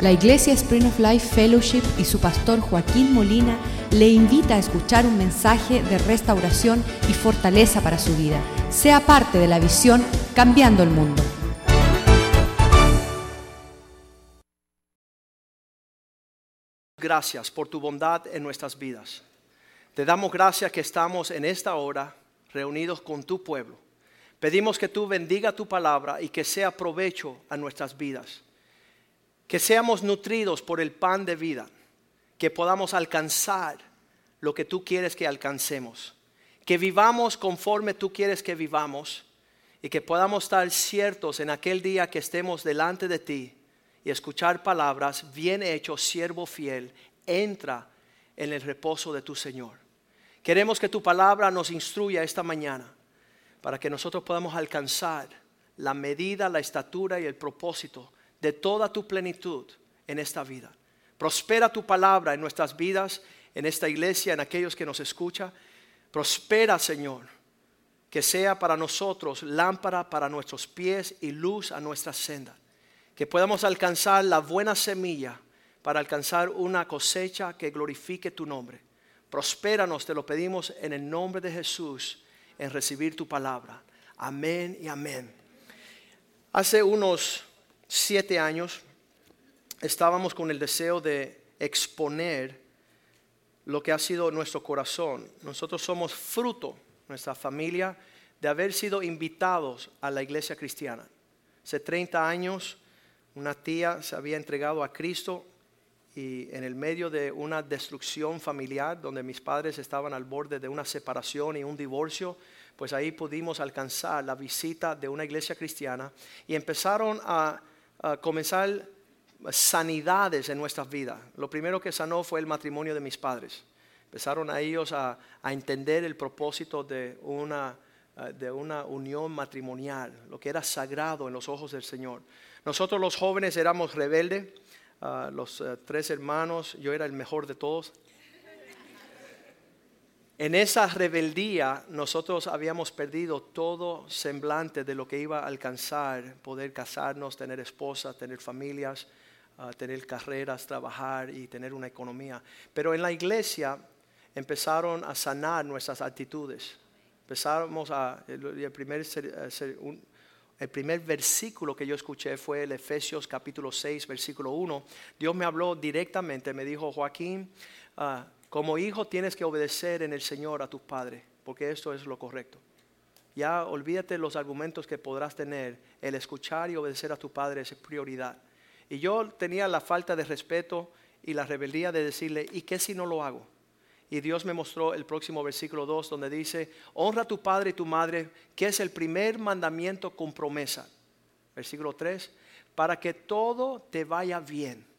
La Iglesia Spring of Life Fellowship y su pastor Joaquín Molina le invita a escuchar un mensaje de restauración y fortaleza para su vida. Sea parte de la visión Cambiando el Mundo. Gracias por tu bondad en nuestras vidas. Te damos gracias que estamos en esta hora reunidos con tu pueblo. Pedimos que tú bendiga tu palabra y que sea provecho a nuestras vidas. Que seamos nutridos por el pan de vida. Que podamos alcanzar lo que tú quieres que alcancemos. Que vivamos conforme tú quieres que vivamos. Y que podamos estar ciertos en aquel día que estemos delante de ti y escuchar palabras, bien hecho, siervo fiel, entra en el reposo de tu Señor. Queremos que tu palabra nos instruya esta mañana para que nosotros podamos alcanzar la medida, la estatura y el propósito de toda tu plenitud en esta vida. Prospera tu palabra en nuestras vidas, en esta iglesia, en aquellos que nos escuchan. Prospera, Señor, que sea para nosotros lámpara para nuestros pies y luz a nuestra senda. Que podamos alcanzar la buena semilla para alcanzar una cosecha que glorifique tu nombre. Prospéranos, te lo pedimos en el nombre de Jesús, en recibir tu palabra. Amén y amén. Hace unos siete años estábamos con el deseo de exponer lo que ha sido nuestro corazón. Nosotros somos fruto, nuestra familia, de haber sido invitados a la iglesia cristiana. Hace 30 años una tía se había entregado a Cristo y en el medio de una destrucción familiar donde mis padres estaban al borde de una separación y un divorcio, pues ahí pudimos alcanzar la visita de una iglesia cristiana y empezaron a, comenzar sanidades en nuestras vidas. Lo primero que sanó fue el matrimonio de mis padres. Empezaron a ellos a, entender el propósito de una, de una unión matrimonial, lo que era sagrado en los ojos del Señor. Nosotros los jóvenes éramos rebeldes los eh, tres hermanos, yo era el mejor de todos. En esa rebeldía nosotros habíamos perdido todo semblante de lo que iba a alcanzar, poder casarnos, tener esposas, tener familias, ah, tener carreras, trabajar y tener una economía. Pero en la iglesia empezaron a sanar nuestras actitudes. Empezamos a, el, primer, un, el primer versículo que yo escuché fue el Efesios capítulo 6, versículo 1. Dios me habló directamente, me dijo, Joaquín, ah, como hijo tienes que obedecer en el Señor a tus padres, porque esto es lo correcto. Ya olvídate los argumentos que podrás tener, el escuchar y obedecer a tu padre es prioridad. Y yo tenía la falta de respeto y la rebeldía de decirle, ¿y qué si no lo hago? Y Dios me mostró el próximo versículo 2 donde dice, honra a tu padre y tu madre, que es el primer mandamiento con promesa. Versículo 3, para que todo te vaya bien.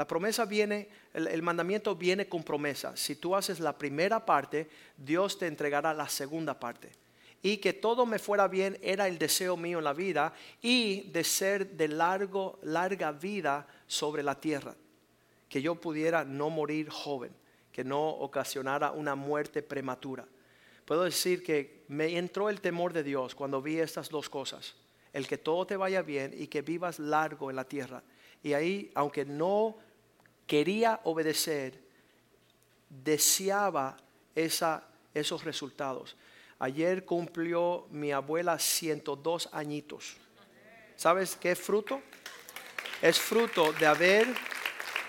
La promesa viene, el, mandamiento viene con promesa. Si tú haces la primera parte, Dios te entregará la segunda parte. Y que todo me fuera bien era el deseo mío en la vida y de ser de largo, larga vida sobre la tierra. Que yo pudiera no morir joven que no ocasionara una muerte prematura. Puedo decir que me entró el temor de Dios cuando vi estas dos cosas. El que todo te vaya bien y que vivas largo en la tierra. Y ahí, aunque no quería obedecer, deseaba esos resultados. Ayer cumplió mi abuela 102 añitos. ¿Sabes qué es fruto? Es fruto de haber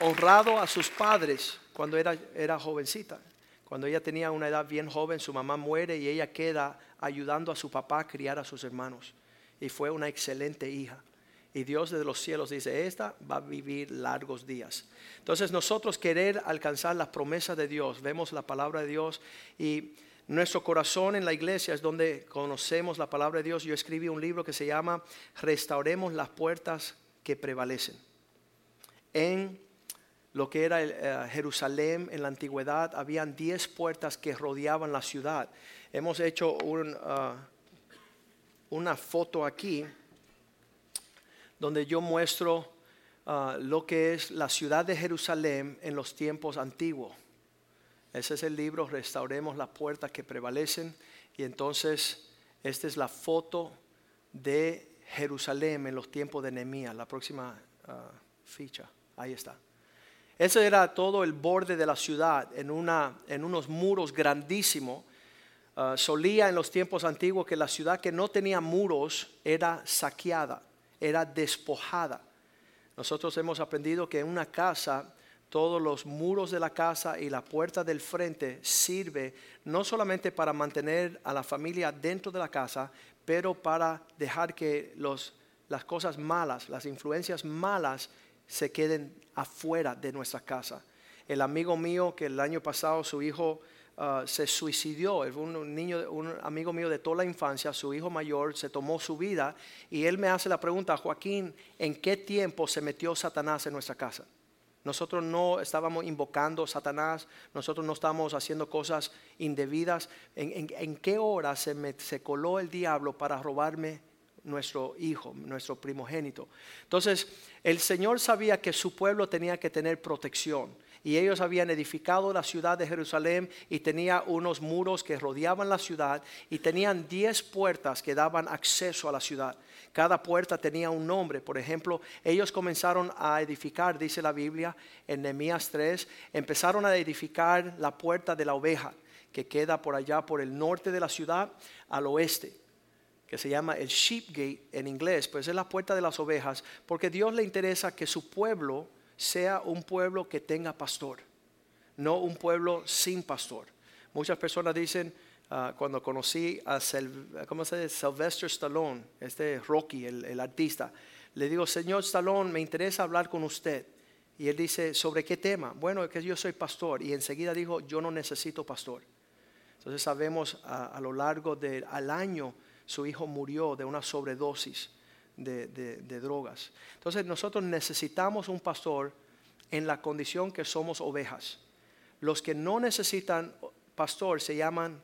honrado a sus padres cuando era jovencita. Cuando ella tenía una edad bien joven, su mamá muere y ella queda ayudando a su papá a criar a sus hermanos. Y fue una excelente hija. Y Dios desde los cielos dice, esta va a vivir largos días. Entonces nosotros querer alcanzar las promesas de Dios, vemos la palabra de Dios y nuestro corazón en la iglesia es donde conocemos la palabra de Dios. Yo escribí un libro que se llama Restauremos las puertas que prevalecen. En lo que era eh, Jerusalén en la antigüedad, habían diez puertas que rodeaban la ciudad. Hemos hecho ah, una foto aquí donde yo muestro ah, lo que es la ciudad de Jerusalén en los tiempos antiguos. Ese es el libro, Restauremos las puertas que prevalecen. Y entonces, esta es la foto de Jerusalén en los tiempos de Nehemías, la próxima ah, ficha. Ahí está. Ese era todo el borde de la ciudad, en, una, en unos muros grandísimos. Ah, solía en los tiempos antiguos que la ciudad que no tenía muros era saqueada, era despojada. Nosotros hemos aprendido que en una casa todos los muros de la casa y la puerta del frente sirve no solamente para mantener a la familia dentro de la casa, pero para dejar que los, las cosas malas, las influencias malas se queden afuera de nuestra casa. El amigo mío que el año pasado su hijo uh, se suicidó, un niño, un amigo mío de toda la infancia, su hijo mayor se tomó su vida y él me hace la pregunta, Joaquín, ¿en qué tiempo se metió Satanás en nuestra casa? Nosotros no estábamos invocando a Satanás, nosotros no estábamos haciendo cosas indebidas. ¿En, qué hora se, me, se coló el diablo para robarme nuestro hijo, nuestro primogénito? Entonces, el Señor sabía que su pueblo tenía que tener protección y ellos habían edificado la ciudad de Jerusalén y tenía unos muros que rodeaban la ciudad y tenían diez puertas que daban acceso a la ciudad. Cada puerta tenía un nombre. Por ejemplo, ellos comenzaron a edificar, dice la Biblia en Nehemías 3, empezaron a edificar la puerta de la oveja, que queda por allá por el norte de la ciudad al oeste que se llama el sheep gate en inglés, pues es la puerta de las ovejas, porque Dios le interesa que su pueblo sea un pueblo que tenga pastor, no un pueblo sin pastor. Muchas personas dicen, Ah, cuando conocí a ¿cómo se dice? Sylvester Stallone, este Rocky, el, artista, le digo, señor Stallone, me interesa hablar con usted. Y él dice, ¿sobre qué tema? Bueno, que yo soy pastor. Y enseguida dijo, yo no necesito pastor. Entonces sabemos a, lo largo del año su hijo murió de una sobredosis de, de drogas. Entonces nosotros necesitamos un pastor en la condición que somos ovejas. Los que no necesitan pastor se llaman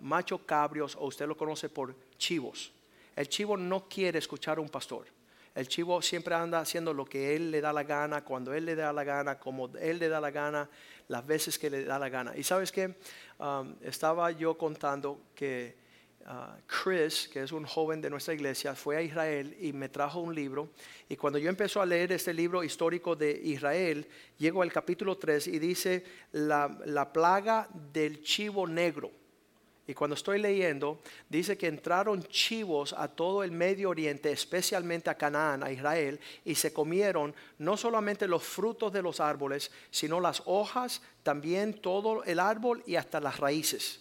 machos cabrios o usted lo conoce por chivos. El chivo no quiere escuchar a un pastor. El chivo siempre anda haciendo lo que él le da la gana, cuando él le da la gana, como él le da la gana, las veces que le da la gana. Y sabes que um, estaba yo contando que Chris, que es un joven de nuestra iglesia, fue a Israel y me trajo un libro. Y cuando yo empecé a leer este libro histórico de Israel, llego al capítulo 3 y dice la, la plaga del chivo negro. Y cuando estoy leyendo, dice que entraron chivos a todo el Medio Oriente, especialmente a Canaán, a Israel, y se comieron no solamente los frutos de los árboles, sino las hojas, también todo el árbol y hasta las raíces.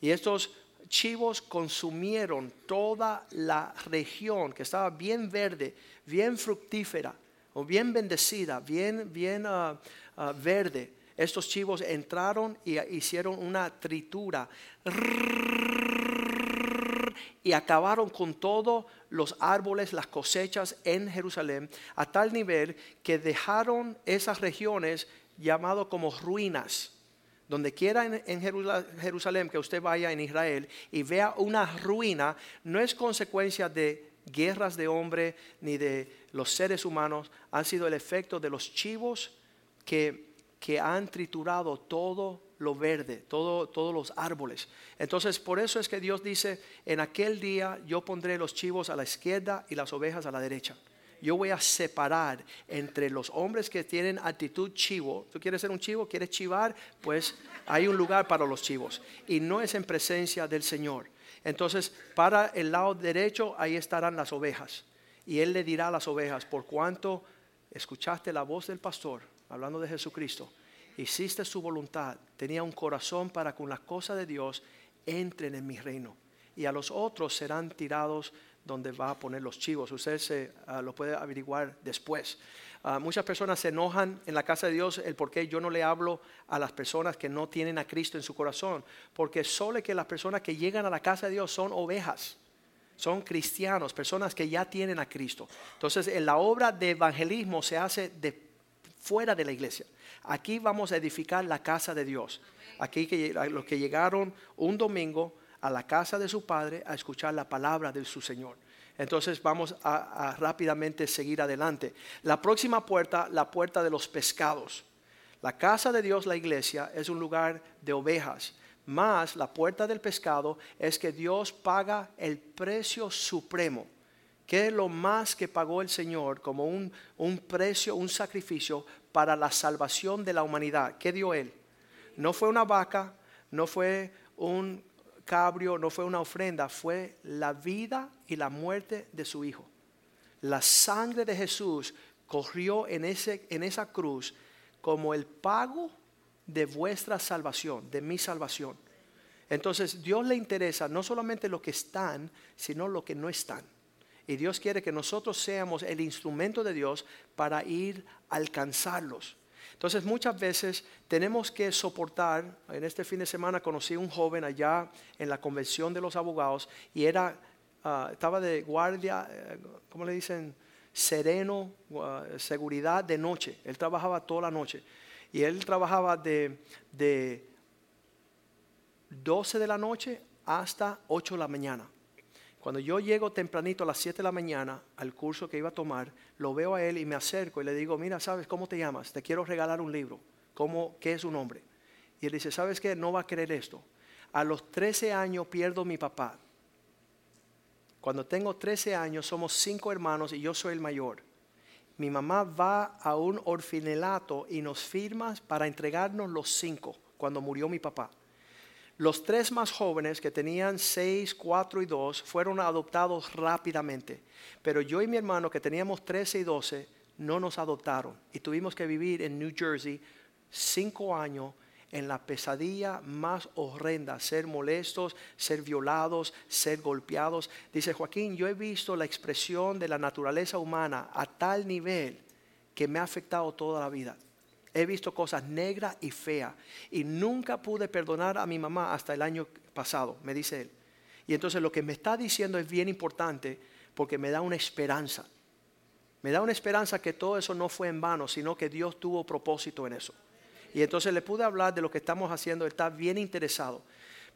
Y estos chivos consumieron toda la región que estaba bien verde, bien fructífera, o bien bendecida, bien, bien ah, ah, verde estos chivos entraron y hicieron una tritura y acabaron con todos los árboles, las cosechas en Jerusalén, a tal nivel que dejaron esas regiones llamadas como ruinas. Donde quiera en, Jerusalén que usted vaya en Israel y vea una ruina, no es consecuencia de guerras de hombre ni de los seres humanos, han sido el efecto de los chivos que que han triturado todo lo verde, todo, todos los árboles. Entonces, por eso es que Dios dice, en aquel día yo pondré los chivos a la izquierda y las ovejas a la derecha. Yo voy a separar entre los hombres que tienen actitud chivo. ¿Tú quieres ser un chivo? ¿Quieres chivar? Pues hay un lugar para los chivos. Y no es en presencia del Señor. Entonces, para el lado derecho, ahí estarán las ovejas. Y Él le dirá a las ovejas, por cuanto escuchaste la voz del pastor, hablando de Jesucristo, hiciste su voluntad, tenía un corazón para con las cosas de Dios, entren en mi reino. Y a los otros serán tirados donde va a poner los chivos. Usted ah, lo puede averiguar después. Ah, muchas personas se enojan en la casa de Dios el por qué yo no le hablo a las personas que no tienen a Cristo en su corazón. Porque solo que las personas que llegan a la casa de Dios son ovejas son cristianos, personas que ya tienen a Cristo. Entonces, en la obra de evangelismo se hace de fuera de la iglesia. Aquí vamos a edificar la casa de Dios. Aquí los que llegaron un domingo a la casa de su padre a escuchar la palabra de su Señor. Entonces vamos a, rápidamente seguir adelante. La próxima puerta, la puerta de los pescados. La casa de Dios, la iglesia, es un lugar de ovejas. Más la puerta del pescado es que Dios paga el precio supremo ¿Qué es lo más que pagó el Señor como un, un precio, un sacrificio para la salvación de la humanidad? ¿Qué dio Él? No fue una vaca, no fue un cabrio, no fue una ofrenda, fue la vida y la muerte de su Hijo. La sangre de Jesús corrió en, ese, en esa cruz como el pago de vuestra salvación, de mi salvación. Entonces Dios le interesa no solamente lo que están, sino lo que no están. Y Dios quiere que nosotros seamos el instrumento de Dios para ir a alcanzarlos. Entonces muchas veces tenemos que soportar, en este fin de semana conocí a un joven allá en la convención de los abogados y era, ah, estaba de guardia, eh, ¿cómo le dicen? Sereno, ah, seguridad de noche. Él trabajaba toda la noche. Y él trabajaba de, de 12 de la noche hasta 8 de la mañana. Cuando yo llego tempranito a las 7 de la mañana al curso que iba a tomar, lo veo a él y me acerco y le digo, mira, ¿sabes cómo te llamas? Te quiero regalar un libro. ¿Cómo, ¿Qué es su nombre? Y él dice, ¿sabes qué? No va a creer esto. A los 13 años pierdo mi papá. Cuando tengo 13 años somos cinco hermanos y yo soy el mayor. Mi mamá va a un orfinelato y nos firma para entregarnos los cinco cuando murió mi papá. Los tres más jóvenes, que tenían seis, cuatro y dos, fueron adoptados rápidamente. Pero yo y mi hermano, que teníamos 13 y 12, no nos adoptaron. Y tuvimos que vivir en New Jersey cinco años en la pesadilla más horrenda, ser molestos, ser violados, ser golpeados. Dice Joaquín, yo he visto la expresión de la naturaleza humana a tal nivel que me ha afectado toda la vida. He visto cosas negras y feas. Y nunca pude perdonar a mi mamá hasta el año pasado, me dice él. Y entonces lo que me está diciendo es bien importante porque me da una esperanza. Me da una esperanza que todo eso no fue en vano, sino que Dios tuvo propósito en eso. Y entonces le pude hablar de lo que estamos haciendo, él está bien interesado.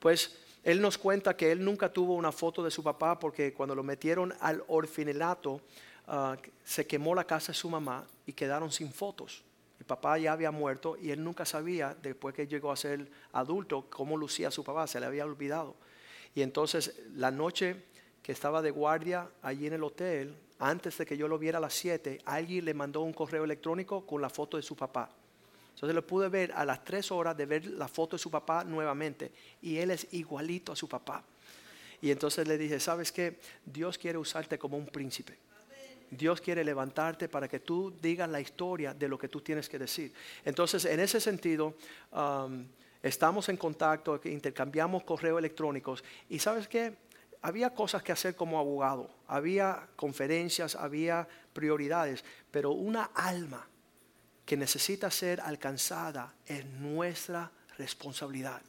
Pues él nos cuenta que él nunca tuvo una foto de su papá porque cuando lo metieron al orfinelato ah, se quemó la casa de su mamá y quedaron sin fotos. El papá ya había muerto y él nunca sabía, después que llegó a ser adulto, cómo lucía su papá, se le había olvidado. Y entonces la noche que estaba de guardia allí en el hotel, antes de que yo lo viera a las 7, alguien le mandó un correo electrónico con la foto de su papá. Entonces lo pude ver a las 3 horas de ver la foto de su papá nuevamente. Y él es igualito a su papá. Y entonces le dije, ¿sabes qué? Dios quiere usarte como un príncipe. Dios quiere levantarte para que tú digas la historia de lo que tú tienes que decir. Entonces, en ese sentido, um, estamos en contacto, intercambiamos correos electrónicos y sabes qué, había cosas que hacer como abogado, había conferencias, había prioridades, pero una alma que necesita ser alcanzada es nuestra responsabilidad.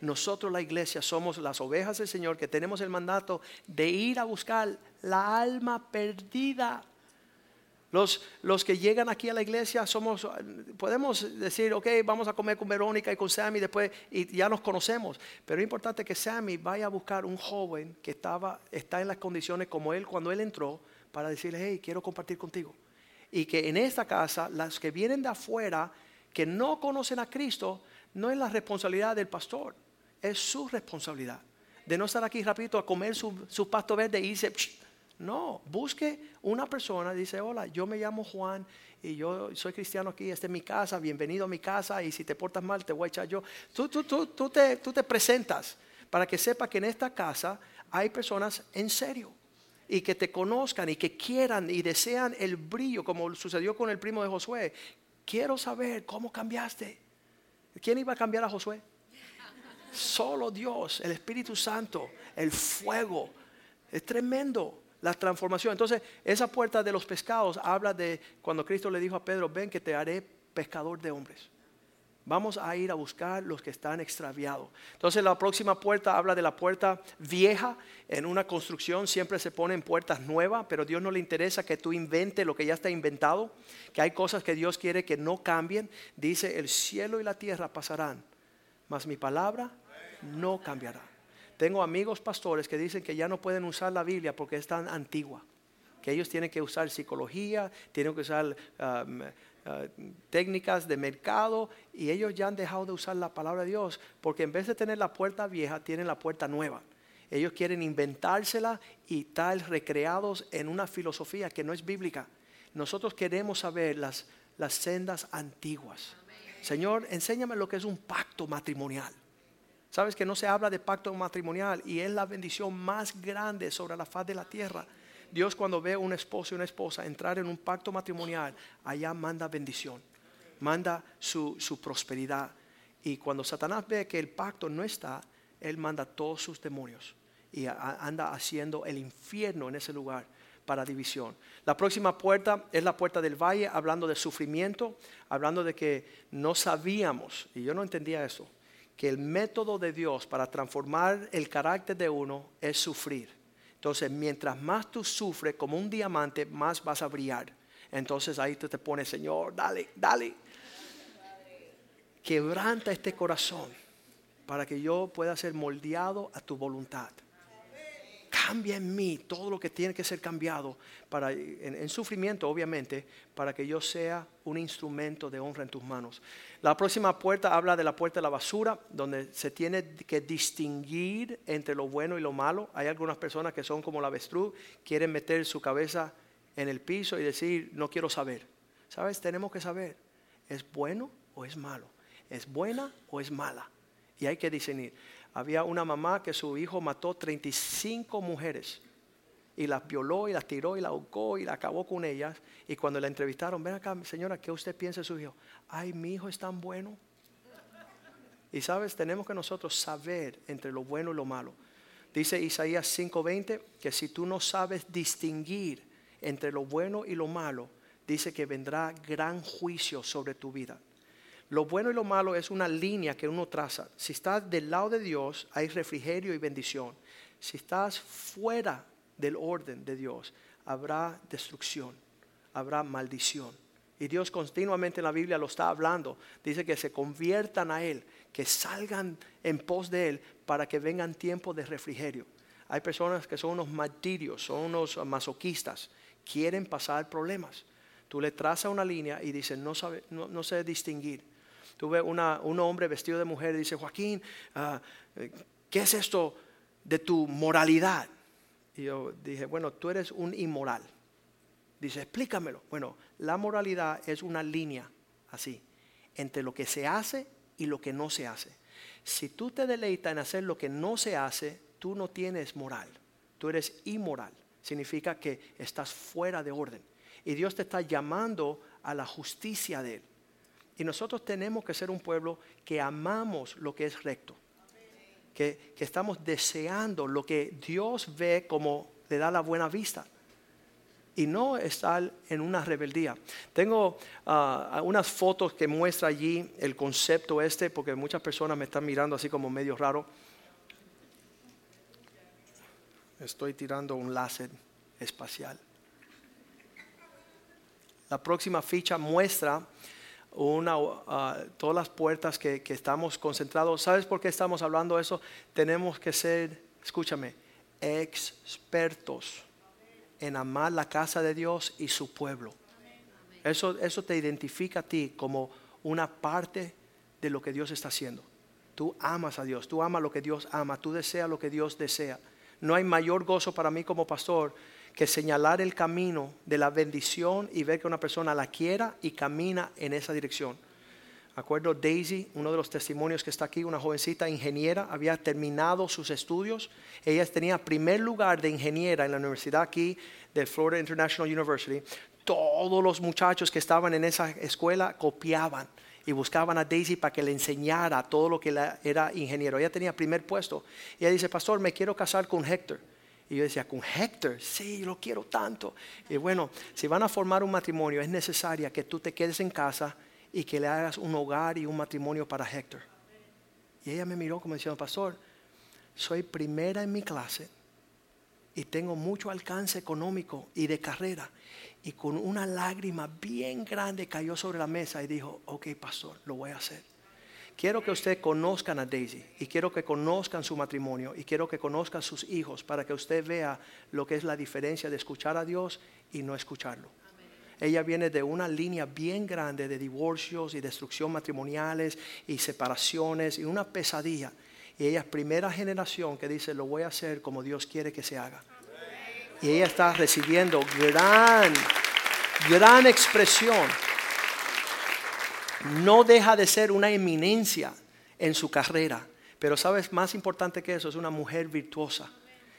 Nosotros la iglesia somos las ovejas del Señor que tenemos el mandato de ir a buscar la alma perdida. Los, los, que llegan aquí a la iglesia somos, podemos decir, ok, vamos a comer con Verónica y con Sammy después y ya nos conocemos. Pero es importante que Sammy vaya a buscar un joven que estaba, está en las condiciones como él cuando él entró para decirle, hey, quiero compartir contigo. Y que en esta casa, las que vienen de afuera, que no conocen a Cristo, no es la responsabilidad del pastor es su responsabilidad. De no estar aquí rapidito a comer su, pasto verde y irse. No, busque una persona, dice, hola, yo me llamo Juan y yo soy cristiano aquí, esta es mi casa, bienvenido a mi casa y si te portas mal te voy a echar yo. Tú, tú, tú, tú, te, tú te presentas para que sepa que en esta casa hay personas en serio y que te conozcan y que quieran y desean el brillo, como sucedió con el primo de Josué. Quiero saber cómo cambiaste. ¿Quién iba a cambiar a Josué? Solo Dios, el Espíritu Santo, el fuego. Es tremendo la transformación. Entonces, esa puerta de los pescados habla de cuando Cristo le dijo a Pedro, ven que te haré pescador de hombres. Vamos a ir a buscar los que están extraviados. Entonces la próxima puerta habla de la puerta vieja. En una construcción siempre se ponen puertas nuevas, pero Dios no le interesa que tú inventes lo que ya está inventado, que hay cosas que Dios quiere que no cambien. Dice, el cielo y la tierra pasarán, mas mi palabra no cambiará. Tengo amigos pastores que dicen que ya no pueden usar la Biblia porque es tan antigua, que ellos tienen que usar psicología, tienen que usar um, uh, técnicas de mercado y ellos ya han dejado de usar la palabra de Dios porque en vez de tener la puerta vieja, tienen la puerta nueva. Ellos quieren inventársela y tal recreados en una filosofía que no es bíblica. Nosotros queremos saber las, las sendas antiguas. Señor, enséñame lo que es un pacto matrimonial. Sabes que no se habla de pacto matrimonial y es la bendición más grande sobre la faz de la tierra. Dios cuando ve a un esposo y una esposa entrar en un pacto matrimonial, allá manda bendición, manda su, su prosperidad. Y cuando Satanás ve que el pacto no está, él manda todos sus demonios y anda haciendo el infierno en ese lugar para división. La próxima puerta es la puerta del valle, hablando de sufrimiento, hablando de que no sabíamos, y yo no entendía eso, que el método de Dios para transformar el carácter de uno es sufrir. Entonces, mientras más tú sufres como un diamante, más vas a brillar. Entonces ahí tú te pones, Señor, dale, dale. Quebranta este corazón para que yo pueda ser moldeado a tu voluntad. Cambia en mí todo lo que tiene que ser cambiado para, en, sufrimiento, obviamente, para que yo sea un instrumento de honra en tus manos. La próxima puerta habla de la puerta de la basura, donde se tiene que distinguir entre lo bueno y lo malo. Hay algunas personas que son como la avestruz, quieren meter su cabeza en el piso y decir, no quiero saber. ¿Sabes? Tenemos que saber, ¿es bueno o es malo? ¿Es buena o es mala? Y hay que discernir. Había una mamá que su hijo mató 35 mujeres y las violó y las tiró y las ahogó y la acabó con ellas. Y cuando la entrevistaron, ven acá, señora, ¿qué usted piensa de su hijo? Ay, mi hijo es tan bueno. Y sabes, tenemos que nosotros saber entre lo bueno y lo malo. Dice Isaías 5:20 que si tú no sabes distinguir entre lo bueno y lo malo, dice que vendrá gran juicio sobre tu vida. Lo bueno y lo malo es una línea que uno traza. Si estás del lado de Dios, hay refrigerio y bendición. Si estás fuera del orden de Dios, habrá destrucción, habrá maldición. Y Dios continuamente en la Biblia lo está hablando. Dice que se conviertan a Él, que salgan en pos de Él para que vengan tiempos de refrigerio. Hay personas que son unos martirios, son unos masoquistas, quieren pasar problemas. Tú le trazas una línea y dices, no, sabe, no, no sé distinguir tuve una, un hombre vestido de mujer y dice, Joaquín, ah, ¿qué es esto de tu moralidad? Y yo dije, bueno, tú eres un inmoral. Dice, explícamelo. Bueno, la moralidad es una línea así, entre lo que se hace y lo que no se hace. Si tú te deleitas en hacer lo que no se hace, tú no tienes moral, tú eres inmoral. Significa que estás fuera de orden. Y Dios te está llamando a la justicia de Él. Y nosotros tenemos que ser un pueblo que amamos lo que es recto. Que, estamos deseando lo que Dios ve como le da la buena vista. Y no estar en una rebeldía. Tengo ah, unas fotos que muestra allí el concepto este, porque muchas personas me están mirando así como medio raro. Estoy tirando un láser espacial. La próxima ficha muestra una, uh, todas las puertas que, que, estamos concentrados. ¿Sabes por qué estamos hablando de eso? Tenemos que ser, escúchame, expertos en amar la casa de Dios y su pueblo. Eso, eso te identifica a ti como una parte de lo que Dios está haciendo. Tú amas a Dios, tú amas lo que Dios ama, tú deseas lo que Dios desea. No hay mayor gozo para mí como pastor que señalar el camino de la bendición y ver que una persona la quiera y camina en esa dirección. Acuerdo Daisy, uno de los testimonios que está aquí, una jovencita ingeniera, había terminado sus estudios. Ella tenía primer lugar de ingeniera en la universidad aquí de Florida International University. Todos los muchachos que estaban en esa escuela copiaban y buscaban a Daisy para que le enseñara todo lo que era ingeniero. Ella tenía primer puesto. Y ella dice, pastor, me quiero casar con Héctor. Y yo decía, con Héctor, sí, lo quiero tanto. Y bueno, si van a formar un matrimonio, es necesaria que tú te quedes en casa y que le hagas un hogar y un matrimonio para Héctor. Y ella me miró como diciendo, pastor, soy primera en mi clase y tengo mucho alcance económico y de carrera. Y con una lágrima bien grande cayó sobre la mesa y dijo, ok, pastor, lo voy a hacer. Quiero que usted conozcan a Daisy y quiero que conozcan su matrimonio y quiero que conozcan sus hijos para que usted vea lo que es la diferencia de escuchar a Dios y no escucharlo. Ella viene de una línea bien grande de divorcios y destrucción matrimoniales y separaciones y una pesadilla. Y ella es primera generación que dice, lo voy a hacer como Dios quiere que se haga. Y ella está recibiendo gran, gran expresión. No deja de ser una eminencia en su carrera. Pero sabes, más importante que eso, es una mujer virtuosa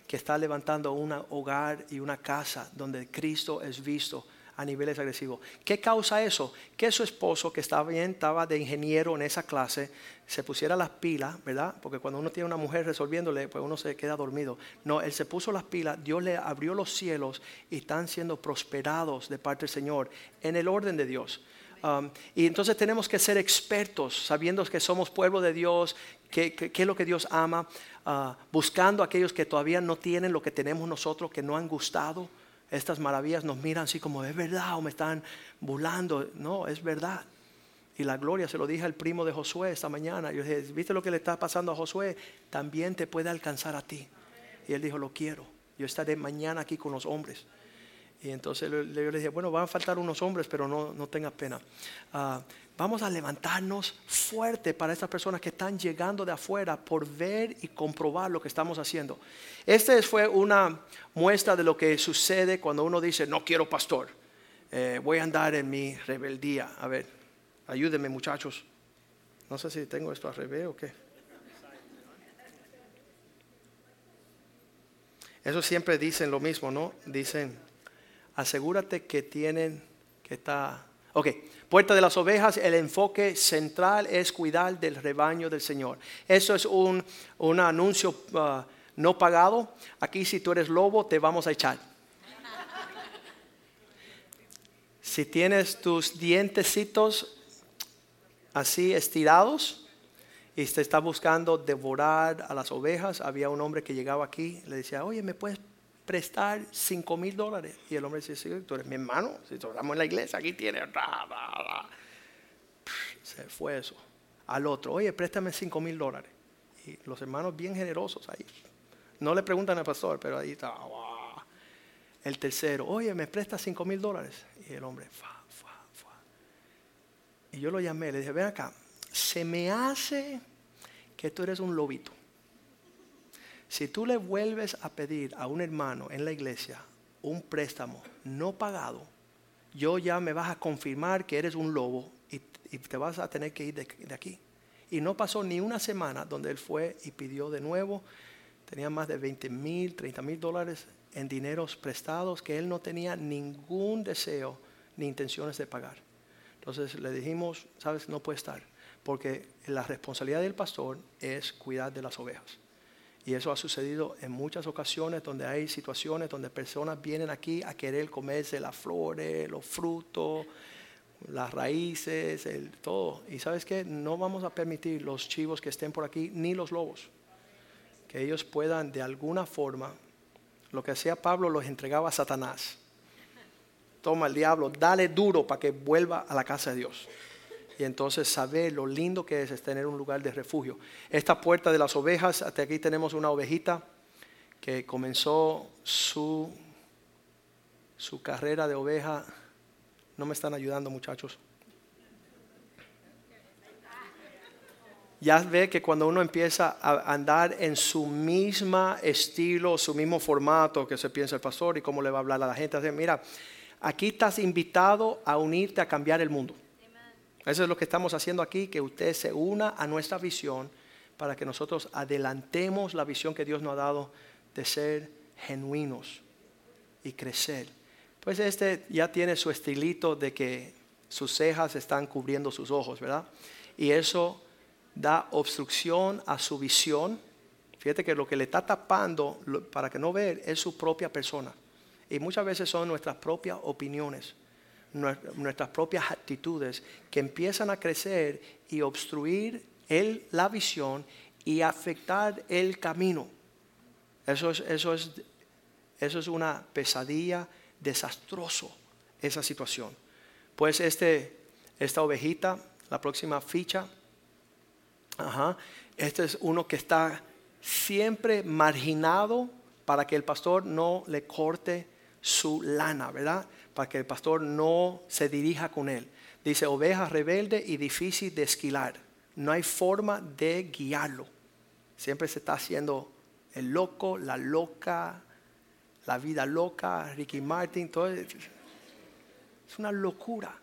que está levantando un hogar y una casa donde Cristo es visto a niveles agresivos. ¿Qué causa eso? Que su esposo, que estaba bien, estaba de ingeniero en esa clase, se pusiera las pilas, ¿verdad? Porque cuando uno tiene una mujer resolviéndole, pues uno se queda dormido. No, él se puso las pilas, Dios le abrió los cielos y están siendo prosperados de parte del Señor en el orden de Dios. Um, y entonces tenemos que ser expertos, sabiendo que somos pueblo de Dios, qué es lo que Dios ama, uh, buscando a aquellos que todavía no tienen lo que tenemos nosotros, que no han gustado estas maravillas, nos miran así como, es verdad o me están burlando. No, es verdad. Y la gloria, se lo dije al primo de Josué esta mañana. Yo dije, ¿viste lo que le está pasando a Josué? También te puede alcanzar a ti. Y él dijo, lo quiero. Yo estaré mañana aquí con los hombres. Y entonces yo le dije, bueno, van a faltar unos hombres, pero no, no tengas pena. Ah, vamos a levantarnos fuerte para estas personas que están llegando de afuera por ver y comprobar lo que estamos haciendo. Esta fue una muestra de lo que sucede cuando uno dice, no quiero pastor, eh, voy a andar en mi rebeldía. A ver, ayúdenme muchachos. No sé si tengo esto al revés o qué. Eso siempre dicen lo mismo, ¿no? Dicen, asegúrate que tienen, que está... Ok, puerta de las ovejas, el enfoque central es cuidar del rebaño del Señor. Eso es un, un anuncio uh, no pagado. Aquí si tú eres lobo, te vamos a echar. Si tienes tus dientecitos así estirados y te está buscando devorar a las ovejas, había un hombre que llegaba aquí, le decía, oye, ¿me puedes prestar cinco mil dólares. Y el hombre dice, sí, tú eres mi hermano, si estamos en la iglesia, aquí tienes. Se fue eso. Al otro, oye, préstame cinco mil dólares. Y los hermanos bien generosos ahí. No le preguntan al pastor, pero ahí está. El tercero, oye, me presta cinco mil dólares. Y el hombre. Y yo lo llamé, le dije, ven acá, se me hace que tú eres un lobito. Si tú le vuelves a pedir a un hermano en la iglesia un préstamo no pagado, yo ya me vas a confirmar que eres un lobo y, te vas a tener que ir de, aquí. Y no pasó ni una semana donde él fue y pidió de nuevo, tenía más de 20 mil, 30 mil dólares en dineros prestados que él no tenía ningún deseo ni intenciones de pagar. Entonces le dijimos, sabes, no puede estar, porque la responsabilidad del pastor es cuidar de las ovejas. Y eso ha sucedido en muchas ocasiones donde hay situaciones donde personas vienen aquí a querer comerse las flores, los frutos, las raíces, el todo. Y sabes que no vamos a permitir los chivos que estén por aquí ni los lobos. Que ellos puedan de alguna forma, lo que hacía Pablo los entregaba a Satanás. Toma el diablo, dale duro para que vuelva a la casa de Dios y entonces saber lo lindo que es, tener un lugar de refugio. Esta puerta de las ovejas, hasta aquí tenemos una ovejita que comenzó su, su carrera de oveja. No me están ayudando muchachos. Ya ve que cuando uno empieza a andar en su misma estilo, su mismo formato que se piensa el pastor y cómo le va a hablar a la gente, mira, aquí estás invitado a unirte a cambiar el mundo. Eso es lo que estamos haciendo aquí, que usted se una a nuestra visión para que nosotros adelantemos la visión que Dios nos ha dado de ser genuinos y crecer. Pues este ya tiene su estilito de que sus cejas están cubriendo sus ojos, ¿verdad? Y eso da obstrucción a su visión. Fíjate que lo que le está tapando para que no vea es su propia persona. Y muchas veces son nuestras propias opiniones nuestras propias actitudes que empiezan a crecer y obstruir el, la visión y afectar el camino. Eso es, eso es, eso es una pesadilla desastroso, esa situación. Pues este, esta ovejita, la próxima ficha, este es uno que está siempre marginado para que el pastor no le corte su lana, ¿verdad? Para que el pastor no se dirija con él. Dice, oveja rebelde y difícil de esquilar. No hay forma de guiarlo. Siempre se está haciendo el loco, la loca, la vida loca, Ricky Martin, todo. Es una locura.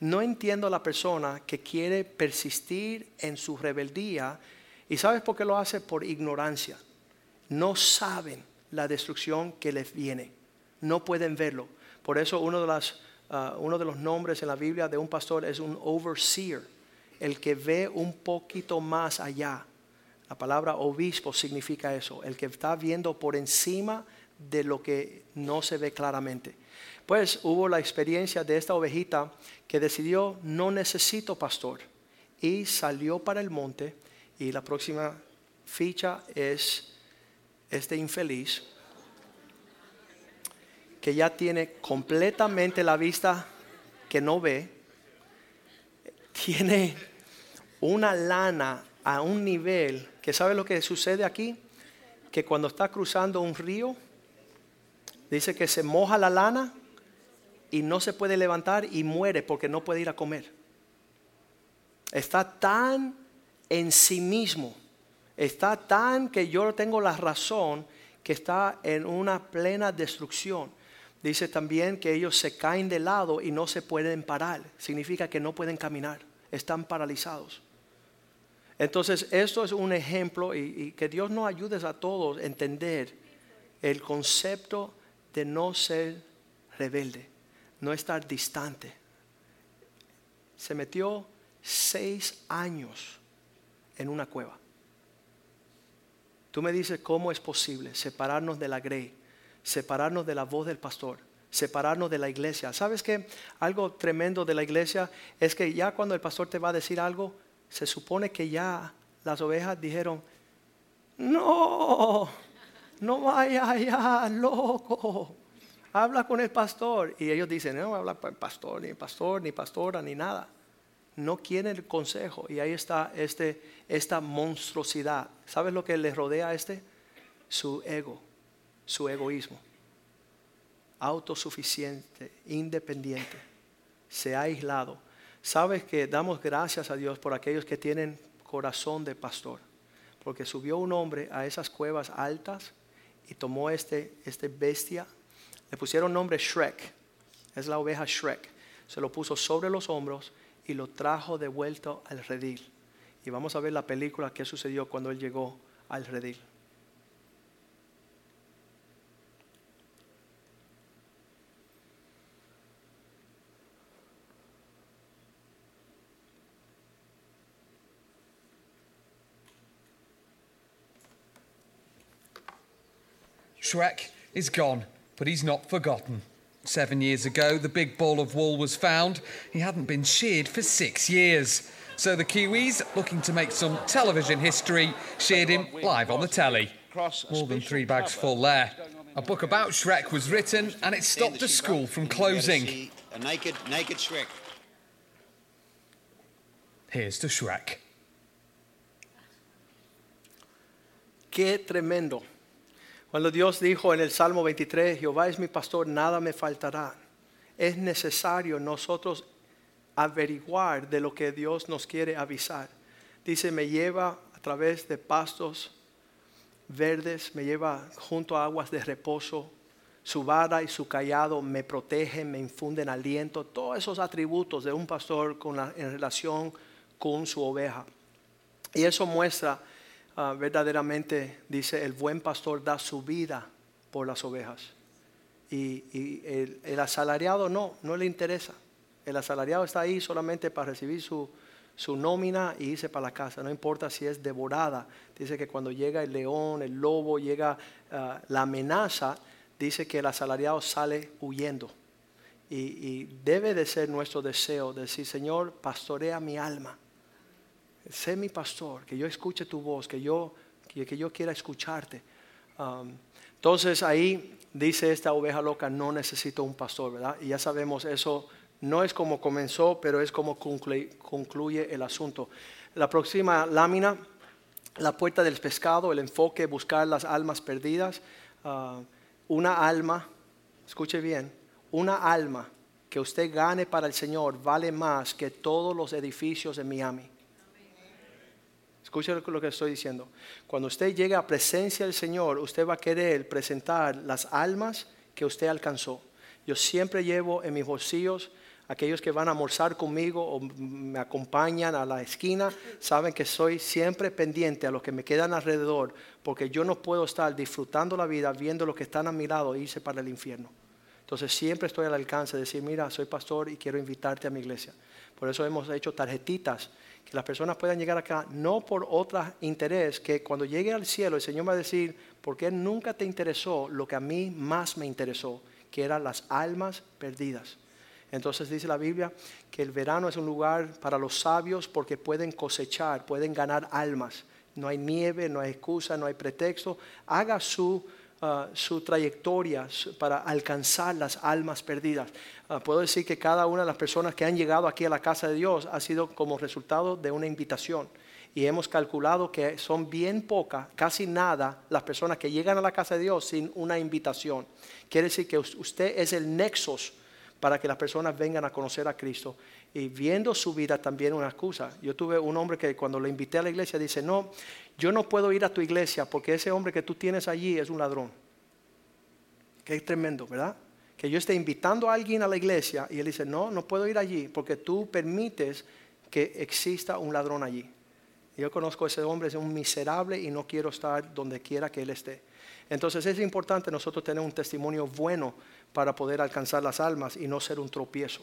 No entiendo a la persona que quiere persistir en su rebeldía. ¿Y sabes por qué lo hace? Por ignorancia. No saben la destrucción que les viene. No pueden verlo. Por eso uno de, las, ah, uno de los nombres en la Biblia de un pastor es un overseer, el que ve un poquito más allá. La palabra obispo significa eso, el que está viendo por encima de lo que no se ve claramente. Pues hubo la experiencia de esta ovejita que decidió no necesito pastor y salió para el monte y la próxima ficha es este infeliz que ya tiene completamente la vista que no ve, tiene una lana a un nivel que sabe lo que sucede aquí, que cuando está cruzando un río, dice que se moja la lana y no se puede levantar y muere porque no puede ir a comer. Está tan en sí mismo, está tan que yo tengo la razón que está en una plena destrucción. Dice también que ellos se caen de lado y no se pueden parar. Significa que no pueden caminar, están paralizados. Entonces, esto es un ejemplo y, que Dios nos ayude a todos a entender el concepto de no ser rebelde, no estar distante. Se metió seis años en una cueva. Tú me dices cómo es posible separarnos de la grey, separarnos de la voz del pastor, separarnos de la iglesia. ¿Sabes qué? Algo tremendo de la iglesia es que ya cuando el pastor te va a decir algo, se supone que ya las ovejas dijeron, no, no vaya allá, loco, habla con el pastor. Y ellos dicen, no habla con el pastor, ni pastor, ni pastora, ni nada. No quieren el consejo. Y ahí está este, esta monstruosidad. ¿Sabes lo que le rodea a este? Su ego, su egoísmo. Autosuficiente, independiente. Se ha aislado Sabes que damos gracias a Dios por aquellos que tienen corazón de pastor, porque subió un hombre a esas cuevas altas y tomó este, este bestia, le pusieron nombre Shrek, es la oveja Shrek, se lo puso sobre los hombros y lo trajo de vuelta al redil. Y vamos a ver la película que sucedió cuando él llegó al redil. Shrek is gone, but he's not forgotten. Seven years ago, the big ball of wool was found. He hadn't been sheared for six years. So the Kiwis, looking to make some television history, sheared him live on the telly. More than three bags full there. A book about Shrek was written and it stopped a school from closing. A naked, naked Shrek. Here's to Shrek. Qué tremendo. Cuando Dios dijo en el Salmo 23, Jehová es mi pastor, nada me faltará. Es necesario nosotros averiguar de lo que Dios nos quiere avisar. Dice, me lleva a través de pastos verdes, me lleva junto a aguas de reposo. Su vara y su callado me protegen, me infunden aliento. Todos esos atributos de un pastor en relación con su oveja. Y eso muestra Ah, verdaderamente dice, el buen pastor da su vida por las ovejas. Y, el, asalariado no, no le interesa. El asalariado está ahí solamente para recibir su, nómina y irse para la casa. No importa si es devorada. Dice que cuando llega el león, el lobo, llega ah, la amenaza, dice que el asalariado sale huyendo. Y, y, debe de ser nuestro deseo, decir, Señor, pastorea mi alma sé mi pastor, que yo escuche tu voz, que yo, que, yo quiera escucharte. Um, entonces ahí dice esta oveja loca, no necesito un pastor, ¿verdad? Y ya sabemos, eso no es como comenzó, pero es como concluye, el asunto. La próxima lámina, la puerta del pescado, el enfoque, buscar las almas perdidas. Uh, una alma, escuche bien, una alma que usted gane para el Señor vale más que todos los edificios de Miami. Escuche lo que estoy diciendo. Cuando usted llegue a presencia del Señor, usted va a querer presentar las almas que usted alcanzó. Yo siempre llevo en mis bolsillos aquellos que van a almorzar conmigo o me acompañan a la esquina, saben que soy siempre pendiente a los que me quedan alrededor, porque yo no puedo estar disfrutando la vida viendo los que están a mi lado e irse para el infierno. Entonces siempre estoy al alcance de decir, mira, soy pastor y quiero invitarte a mi iglesia. Por eso hemos hecho tarjetitas que las personas puedan llegar acá, no por otro interés, que cuando llegue al cielo el Señor va a decir, porque nunca te interesó lo que a mí más me interesó, que eran las almas perdidas. Entonces dice la Biblia que el verano es un lugar para los sabios porque pueden cosechar, pueden ganar almas. No hay nieve, no hay excusa, no hay pretexto. Haga su, uh, su trayectoria para alcanzar las almas perdidas. Uh, puedo decir que cada una de las personas que han llegado aquí a la casa de Dios ha sido como resultado de una invitación. Y hemos calculado que son bien pocas, casi nada, las personas que llegan a la casa de Dios sin una invitación. Quiere decir que usted es el nexus para que las personas vengan a conocer a Cristo. Y viendo su vida también una excusa. Yo tuve un hombre que cuando le invité a la iglesia dice, no, yo no puedo ir a tu iglesia porque ese hombre que tú tienes allí es un ladrón. Qué tremendo, ¿verdad? Que yo esté invitando a alguien a la iglesia y él dice, no, no puedo ir allí porque tú permites que exista un ladrón allí. Yo conozco a ese hombre, es un miserable y no quiero estar donde quiera que él esté. Entonces es importante nosotros tener un testimonio bueno para poder alcanzar las almas y no ser un tropiezo.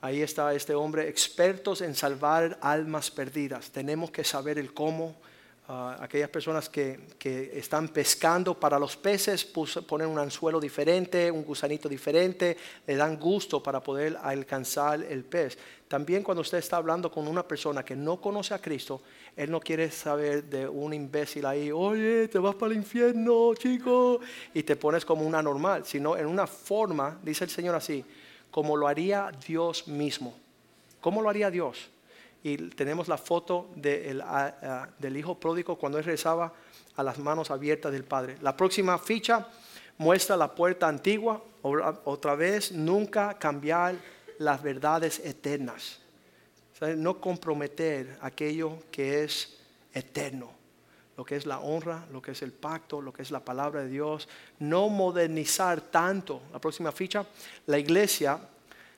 Ahí está este hombre, expertos en salvar almas perdidas. Tenemos que saber el cómo. Aquellas personas que, que, están pescando para los peces ponen un anzuelo diferente, un gusanito diferente, le dan gusto para poder alcanzar el pez. También cuando usted está hablando con una persona que no conoce a Cristo, él no quiere saber de un imbécil ahí, oye, te vas para el infierno, chico, y te pones como una normal, sino en una forma, dice el Señor así, como lo haría Dios mismo. ¿Cómo lo haría Dios? Y tenemos la foto del hijo pródigo cuando él rezaba a las manos abiertas del Padre. La próxima ficha muestra la puerta antigua, otra vez, nunca cambiar las verdades eternas no comprometer aquello que es eterno, lo que es la honra, lo que es el pacto, lo que es la palabra de Dios. No modernizar tanto, la próxima ficha, la iglesia,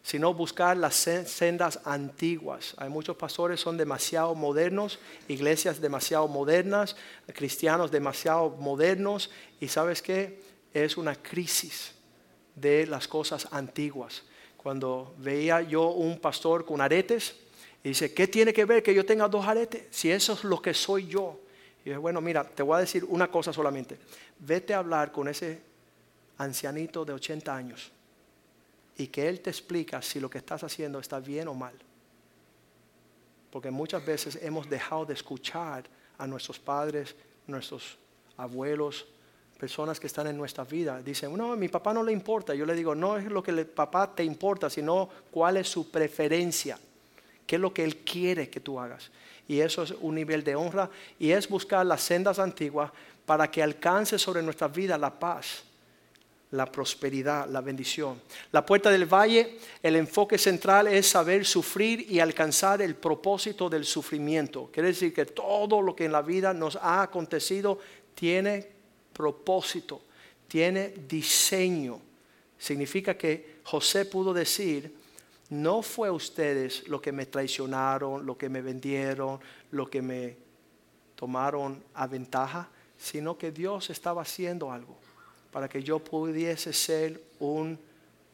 sino buscar las sendas antiguas. Hay muchos pastores son demasiado modernos, iglesias demasiado modernas, cristianos demasiado modernos y sabes qué? Es una crisis de las cosas antiguas. Cuando veía yo un pastor con aretes, y dice, ¿qué tiene que ver que yo tenga dos aretes? Si eso es lo que soy yo. Y dice, bueno, mira, te voy a decir una cosa solamente. Vete a hablar con ese ancianito de 80 años y que él te explica si lo que estás haciendo está bien o mal. Porque muchas veces hemos dejado de escuchar a nuestros padres, nuestros abuelos, personas que están en nuestra vida. Dicen, no, a mi papá no le importa. Yo le digo, no es lo que el papá te importa, sino cuál es su preferencia qué es lo que Él quiere que tú hagas. Y eso es un nivel de honra y es buscar las sendas antiguas para que alcance sobre nuestra vida la paz, la prosperidad, la bendición. La puerta del valle, el enfoque central es saber sufrir y alcanzar el propósito del sufrimiento. Quiere decir que todo lo que en la vida nos ha acontecido tiene propósito, tiene diseño. Significa que José pudo decir, no fue ustedes lo que me traicionaron, lo que me vendieron, lo que me tomaron a ventaja, sino que Dios estaba haciendo algo para que yo pudiese ser un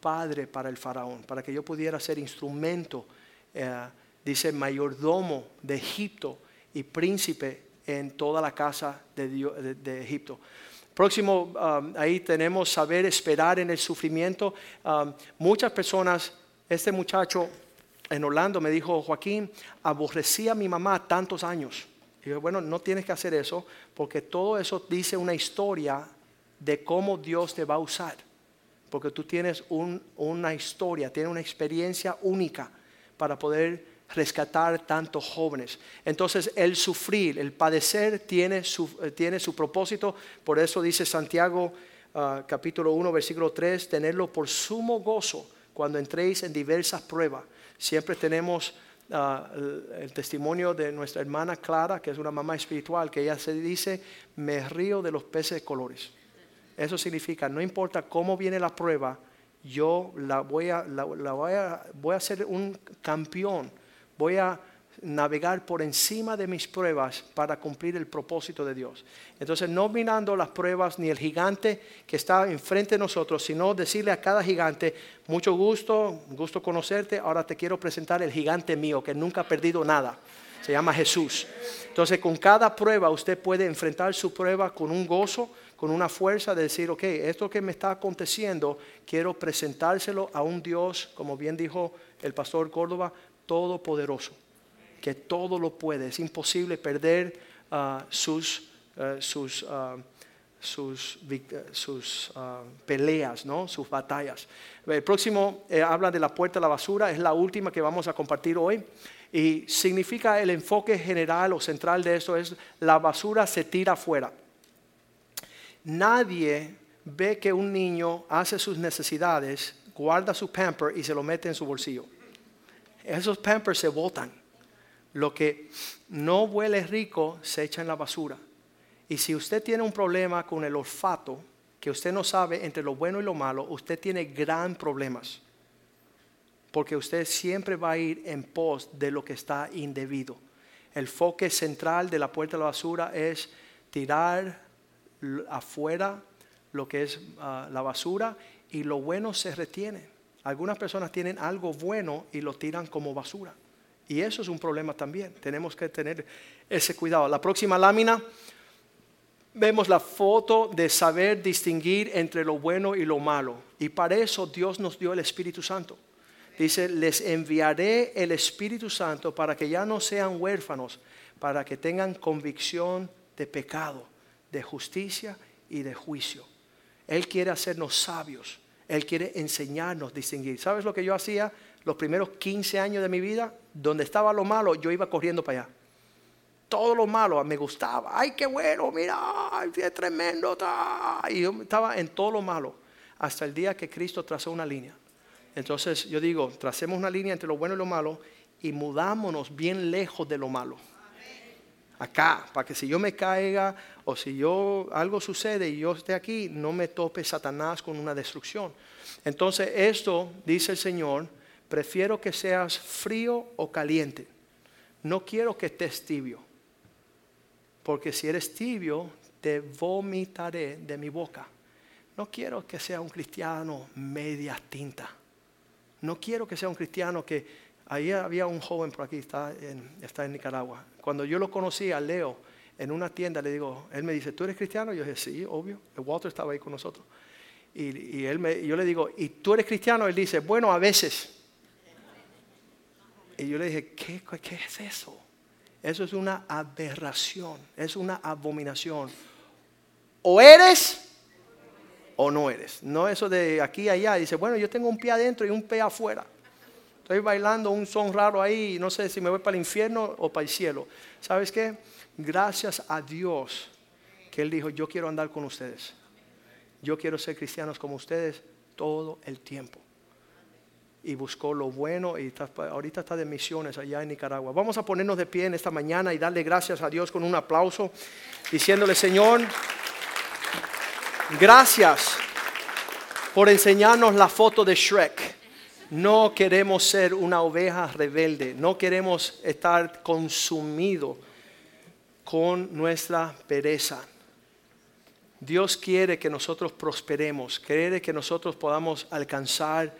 padre para el faraón, para que yo pudiera ser instrumento, eh, dice, mayordomo de Egipto y príncipe en toda la casa de, Egipto. Próximo, um, ahí tenemos saber esperar en el sufrimiento. Um, muchas personas este muchacho en Orlando me dijo, Joaquín, aborrecía a mi mamá tantos años. Y yo, bueno, no tienes que hacer eso porque todo eso dice una historia de cómo Dios te va a usar. Porque tú tienes una historia, tienes una experiencia única para poder rescatar tantos jóvenes. Entonces el sufrir, el padecer tiene su, eh, tiene su propósito. Por eso dice Santiago ah, capítulo 1, versículo 3, tenerlo por sumo gozo cuando entréis en diversas pruebas. Siempre tenemos ah, el, el testimonio de nuestra hermana Clara, que es una mamá espiritual, que ella se dice, me río de los peces de colores. Eso significa, no importa cómo viene la prueba, yo la voy a, la, voy a, voy a ser un campeón, voy a navegar por encima de mis pruebas para cumplir el propósito de Dios. Entonces, no mirando las pruebas ni el gigante que está enfrente de nosotros, sino decirle a cada gigante, mucho gusto, gusto conocerte, ahora te quiero presentar el gigante mío que nunca ha perdido nada. Se llama Jesús. Entonces, con cada prueba usted puede enfrentar su prueba con un gozo, con una fuerza de decir, ok, esto que me está aconteciendo, quiero presentárselo a un Dios, como bien dijo el pastor Córdoba, todopoderoso que todo lo puede. Es imposible perder ah, sus, ah, sus, ah, sus, peleas, ¿no? sus batallas. El próximo eh, habla de la puerta a la basura, es la última que vamos a compartir hoy. Y significa el enfoque general o central de esto es la basura se tira afuera. Nadie ve que un niño hace sus necesidades, guarda su pamper y se lo mete en su bolsillo. Esos pampers se botan lo que no huele rico se echa en la basura. Y si usted tiene un problema con el olfato, que usted no sabe entre lo bueno y lo malo, usted tiene gran problemas. Porque usted siempre va a ir en pos de lo que está indebido. El foque central de la puerta de la basura es tirar afuera lo que es ah, la basura y lo bueno se retiene. Algunas personas tienen algo bueno y lo tiran como basura. Y eso es un problema también. Tenemos que tener ese cuidado. La próxima lámina vemos la foto de saber distinguir entre lo bueno y lo malo. Y para eso Dios nos dio el Espíritu Santo. Dice, les enviaré el Espíritu Santo para que ya no sean huérfanos, para que tengan convicción de pecado, de justicia y de juicio. Él quiere hacernos sabios. Él quiere enseñarnos distinguir. ¿Sabes lo que yo hacía los primeros 15 años de mi vida? donde estaba lo malo, yo iba corriendo para allá. Todo lo malo me gustaba. Ay, qué bueno, mira, es tremendo. Y yo estaba en todo lo malo hasta el día que Cristo trazó una línea. Entonces yo digo, tracemos una línea entre lo bueno y lo malo y mudámonos bien lejos de lo malo. Acá, para que si yo me caiga o si yo algo sucede y yo esté aquí, no me tope Satanás con una destrucción. Entonces esto, dice el Señor, prefiero que seas frío o caliente. No quiero que estés tibio. Porque si eres tibio, te vomitaré de mi boca. No quiero que sea un cristiano media tinta. No quiero que sea un cristiano que... Ahí había un joven por aquí, está en, Nicaragua. Cuando yo lo conocí a Leo en una tienda, le digo, él me dice, ¿tú eres cristiano? Yo dije, sí, obvio. El Walter estaba ahí con nosotros. Y, él me, yo le digo, ¿y tú eres cristiano? Él dice, bueno, a veces. Y yo le dije, ¿qué, ¿qué es eso? Eso es una aberración, es una abominación. O eres o no eres. No eso de aquí y allá. Dice, bueno, yo tengo un pie adentro y un pie afuera. Estoy bailando un son raro ahí no sé si me voy para el infierno o para el cielo. ¿Sabes qué? Gracias a Dios que Él dijo, yo quiero andar con ustedes. Yo quiero ser cristianos como ustedes todo el tiempo y buscó lo bueno y ahorita está de misiones allá en Nicaragua. Vamos a ponernos de pie en esta mañana y darle gracias a Dios con un aplauso, diciéndole, Señor, gracias por enseñarnos la foto de Shrek. No queremos ser una oveja rebelde, no queremos estar consumido con nuestra pereza. Dios quiere que nosotros prosperemos, quiere que nosotros podamos alcanzar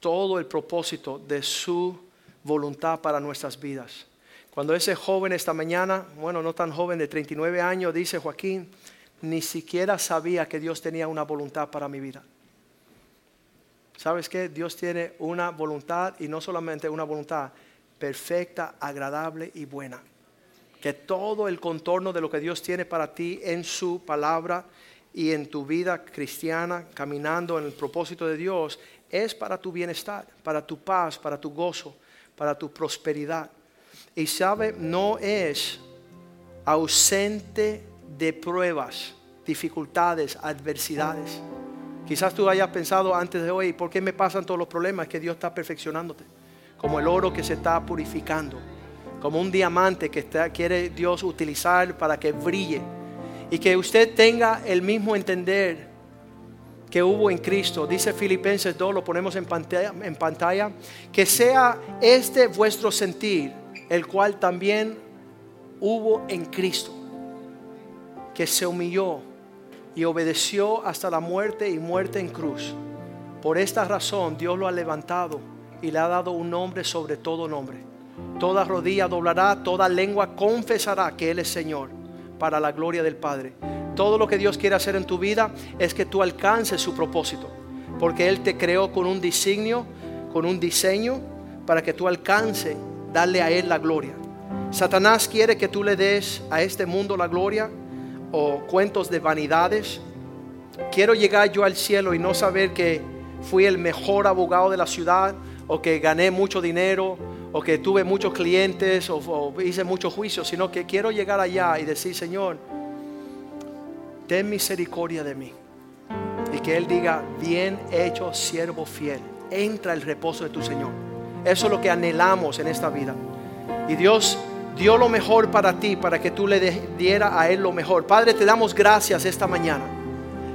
todo el propósito de su voluntad para nuestras vidas. Cuando ese joven esta mañana, bueno, no tan joven, de 39 años, dice Joaquín, ni siquiera sabía que Dios tenía una voluntad para mi vida. ¿Sabes qué? Dios tiene una voluntad y no solamente una voluntad perfecta, agradable y buena. Que todo el contorno de lo que Dios tiene para ti en su palabra y en tu vida cristiana, caminando en el propósito de Dios, es para tu bienestar, para tu paz, para tu gozo, para tu prosperidad. Y sabe, no es ausente de pruebas, dificultades, adversidades. Quizás tú hayas pensado antes de hoy, ¿por qué me pasan todos los problemas? Que Dios está perfeccionándote. como el oro que se está purificando, como un diamante que está, quiere Dios utilizar para que brille y que usted tenga el mismo entender que hubo en Cristo. Dice Filipenses 2, lo ponemos en pantalla, en pantalla, que sea este vuestro sentir, el cual también hubo en Cristo, que se humilló y obedeció hasta la muerte y muerte en cruz. Por esta razón Dios lo ha levantado y le ha dado un nombre sobre todo nombre. Toda rodilla doblará, toda lengua confesará que Él es Señor para la gloria del Padre. Todo lo que Dios quiere hacer en tu vida es que tú alcances su propósito, porque Él te creó con un designio, con un diseño, para que tú alcances darle a Él la gloria. Satanás quiere que tú le des a este mundo la gloria o cuentos de vanidades. Quiero llegar yo al cielo y no saber que fui el mejor abogado de la ciudad o que gané mucho dinero o que tuve muchos clientes o, hice muchos juicios, sino que quiero llegar allá y decir, Señor, ten misericordia de mí. Y que Él diga, bien hecho, siervo fiel, entra el reposo de tu Señor. Eso es lo que anhelamos en esta vida. Y Dios dio lo mejor para ti, para que tú le diera a Él lo mejor. Padre, te damos gracias esta mañana.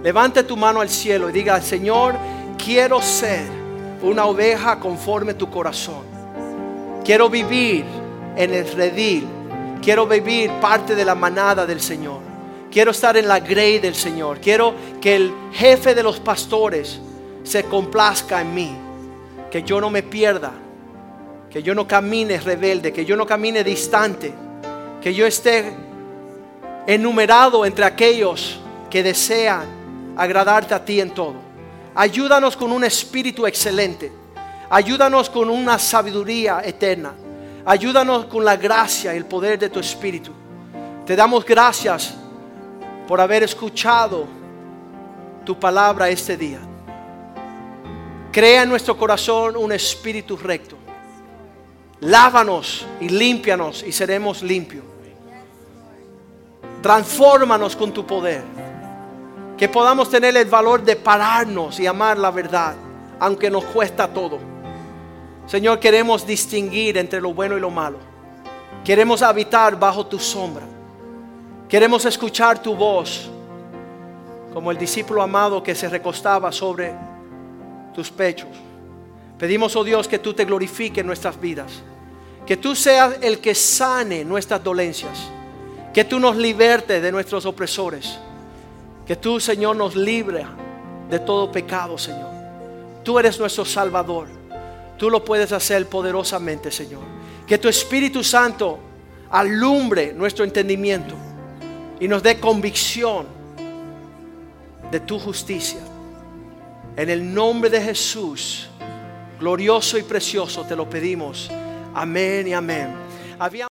Levante tu mano al cielo y diga, Señor, quiero ser una oveja conforme tu corazón. Quiero vivir en el redil. Quiero vivir parte de la manada del Señor. Quiero estar en la grey del Señor. Quiero que el jefe de los pastores se complazca en mí. Que yo no me pierda. Que yo no camine rebelde. Que yo no camine distante. Que yo esté enumerado entre aquellos que desean agradarte a ti en todo. Ayúdanos con un espíritu excelente. Ayúdanos con una sabiduría eterna. Ayúdanos con la gracia y el poder de tu espíritu. Te damos gracias por haber escuchado tu palabra este día. Crea en nuestro corazón un espíritu recto. Lávanos y límpianos y seremos limpios. Transfórmanos con tu poder. Que podamos tener el valor de pararnos y amar la verdad, aunque nos cuesta todo. Señor, queremos distinguir entre lo bueno y lo malo. Queremos habitar bajo tu sombra. Queremos escuchar tu voz, como el discípulo amado que se recostaba sobre tus pechos. Pedimos, oh Dios, que tú te glorifiques en nuestras vidas. Que tú seas el que sane nuestras dolencias. Que tú nos libertes de nuestros opresores. Que tú, Señor, nos libre de todo pecado, Señor. Tú eres nuestro Salvador. Tú lo puedes hacer poderosamente, Señor. Que tu Espíritu Santo alumbre nuestro entendimiento y nos dé convicción de tu justicia. En el nombre de Jesús, glorioso y precioso, te lo pedimos. Amén y amén.